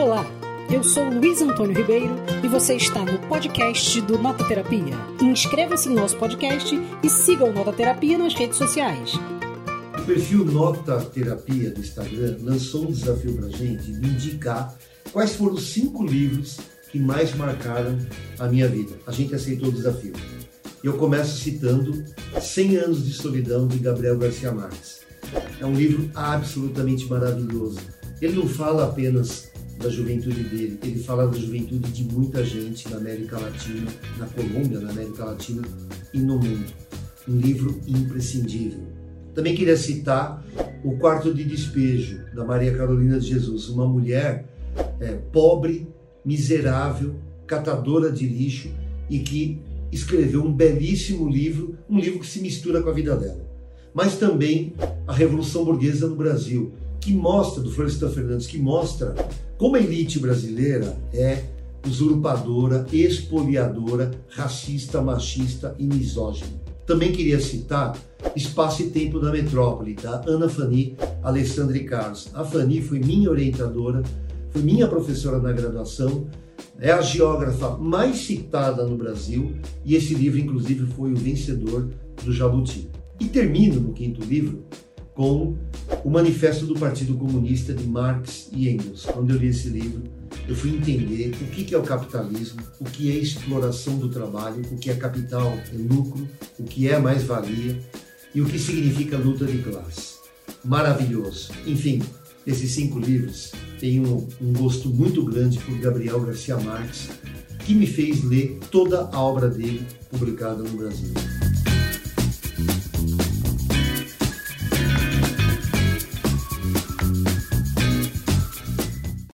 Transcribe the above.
Olá, eu sou Luiz Antônio Ribeiro e você está no podcast do Nota Terapia. Inscreva-se no nosso podcast e siga o Nota Terapia nas redes sociais. O perfil Nota Terapia do Instagram lançou um desafio para a gente de indicar quais foram os cinco livros que mais marcaram a minha vida. A gente aceitou o desafio. Eu começo citando 100 anos de solidão de Gabriel Garcia Marques. É um livro absolutamente maravilhoso. Ele não fala apenas da juventude dele, ele fala da juventude de muita gente na América Latina, na Colômbia, na América Latina e no mundo. Um livro imprescindível. Também queria citar O Quarto de Despejo, da Maria Carolina de Jesus, uma mulher é, pobre, miserável, catadora de lixo e que escreveu um belíssimo livro, um livro que se mistura com a vida dela. Mas também a Revolução Burguesa no Brasil, que mostra, do Florestan Fernandes, que mostra como a elite brasileira é usurpadora, expoliadora, racista, machista e misógina. Também queria citar Espaço e Tempo da Metrópole, da Ana Fani Alessandre Carlos. A Fani foi minha orientadora, foi minha professora na graduação é a geógrafa mais citada no Brasil e esse livro, inclusive, foi o vencedor do Jabuti. E termino no quinto livro com o Manifesto do Partido Comunista de Marx e Engels. Quando eu li esse livro, eu fui entender o que é o capitalismo, o que é exploração do trabalho, o que é capital e lucro, o que é mais-valia e o que significa luta de classe. Maravilhoso. Enfim, esses cinco livros tenho um gosto muito grande por Gabriel Garcia Marques, que me fez ler toda a obra dele publicada no Brasil.